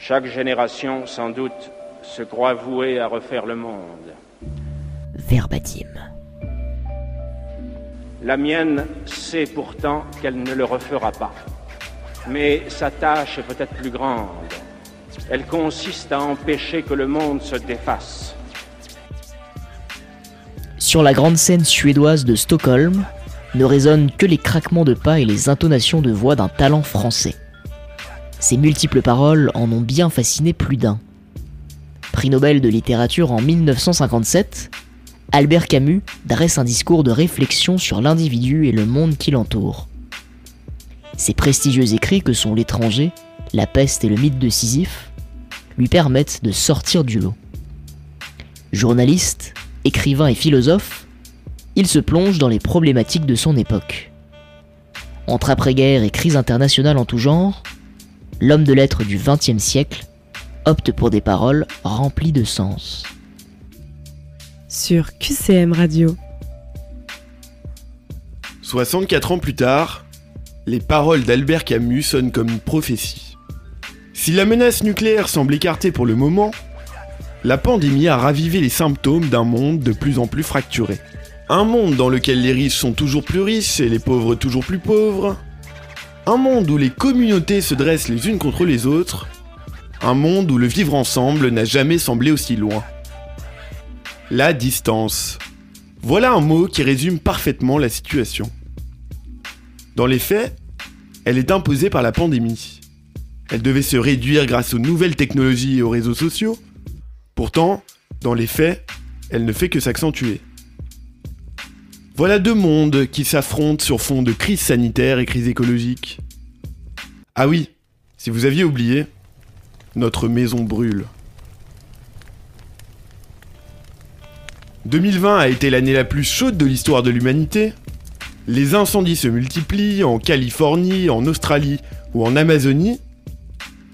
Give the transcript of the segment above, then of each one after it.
Chaque génération, sans doute, se croit vouée à refaire le monde. Verbatim. La mienne sait pourtant qu'elle ne le refera pas. Mais sa tâche est peut-être plus grande. Elle consiste à empêcher que le monde se défasse. Sur la grande scène suédoise de Stockholm, ne résonnent que les craquements de pas et les intonations de voix d'un talent français. Ces multiples paroles en ont bien fasciné plus d'un. Prix Nobel de littérature en 1957, Albert Camus dresse un discours de réflexion sur l'individu et le monde qui l'entoure. Ses prestigieux écrits que sont L'étranger, La peste et le mythe de Sisyphe lui permettent de sortir du lot. Journaliste, écrivain et philosophe, il se plonge dans les problématiques de son époque. Entre après-guerre et crise internationale en tout genre, l'homme de lettres du XXe siècle opte pour des paroles remplies de sens. Sur QCM Radio. 64 ans plus tard, les paroles d'Albert Camus sonnent comme une prophétie. Si la menace nucléaire semble écartée pour le moment, la pandémie a ravivé les symptômes d'un monde de plus en plus fracturé. Un monde dans lequel les riches sont toujours plus riches et les pauvres toujours plus pauvres. Un monde où les communautés se dressent les unes contre les autres. Un monde où le vivre ensemble n'a jamais semblé aussi loin. La distance. Voilà un mot qui résume parfaitement la situation. Dans les faits, elle est imposée par la pandémie. Elle devait se réduire grâce aux nouvelles technologies et aux réseaux sociaux. Pourtant, dans les faits, elle ne fait que s'accentuer. Voilà deux mondes qui s'affrontent sur fond de crise sanitaire et crise écologique. Ah oui, si vous aviez oublié, notre maison brûle. 2020 a été l'année la plus chaude de l'histoire de l'humanité. Les incendies se multiplient en Californie, en Australie ou en Amazonie.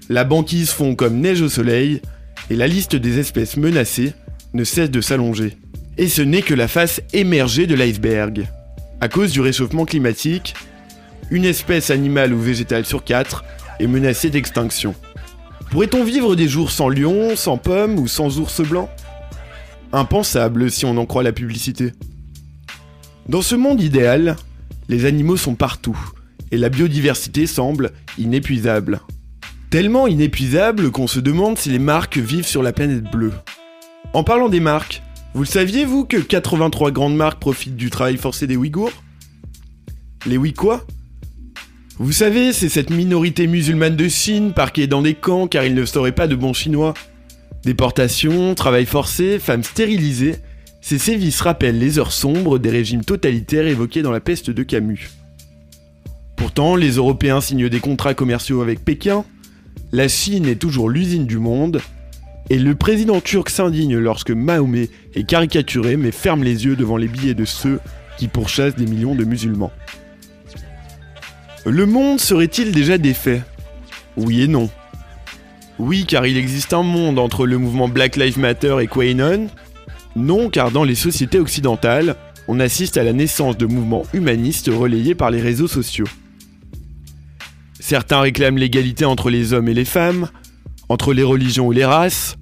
La banquise fond comme neige au soleil et la liste des espèces menacées ne cesse de s'allonger. Et ce n'est que la face émergée de l'iceberg. À cause du réchauffement climatique, une espèce animale ou végétale sur quatre est menacée d'extinction. Pourrait-on vivre des jours sans lions, sans pommes ou sans ours blancs? Impensable si on en croit la publicité. Dans ce monde idéal, les animaux sont partout, et la biodiversité semble inépuisable. Tellement inépuisable qu'on se demande si les marques vivent sur la planète bleue. En parlant des marques, vous le saviez, vous, que 83 grandes marques profitent du travail forcé des Ouïghours? Les Ouï-quoi Vous savez, c'est cette minorité musulmane de Chine parquée dans des camps car ils ne seraient pas de bons chinois. Déportation, travail forcé, femmes stérilisées, ces sévices rappellent les heures sombres des régimes totalitaires évoqués dans la peste de Camus. Pourtant, les Européens signent des contrats commerciaux avec Pékin, la Chine est toujours l'usine du monde, et le président turc s'indigne lorsque Mahomet est caricaturé mais ferme les yeux devant les billets de ceux qui pourchassent des millions de musulmans. Le monde serait-il déjà défait? Oui et non. Oui, car il existe un monde entre le mouvement Black Lives Matter et QAnon. Non, car dans les sociétés occidentales, on assiste à la naissance de mouvements humanistes relayés par les réseaux sociaux. Certains réclament l'égalité entre les hommes et les femmes, entre les religions ou les races.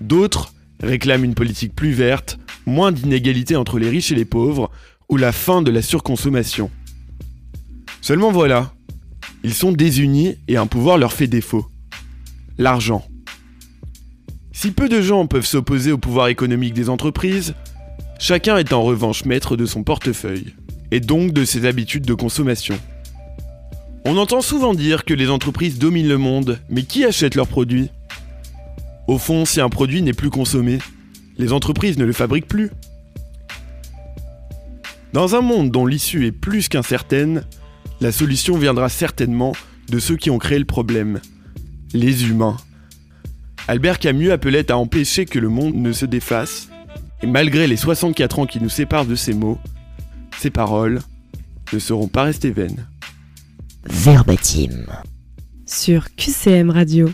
D'autres réclament une politique plus verte, moins d'inégalité entre les riches et les pauvres, ou la fin de la surconsommation. Seulement voilà, ils sont désunis et un pouvoir leur fait défaut. L'argent. Si peu de gens peuvent s'opposer au pouvoir économique des entreprises, chacun est en revanche maître de son portefeuille, et donc de ses habitudes de consommation. On entend souvent dire que les entreprises dominent le monde, mais qui achète leurs produits? Au fond, si un produit n'est plus consommé, les entreprises ne le fabriquent plus. Dans un monde dont l'issue est plus qu'incertaine, la solution viendra certainement de ceux qui ont créé le problème, les humains. Albert Camus appelait à empêcher que le monde ne se défasse, et malgré les 64 ans qui nous séparent de ces mots, ces paroles ne seront pas restées vaines verbatim. Sur QCM Radio.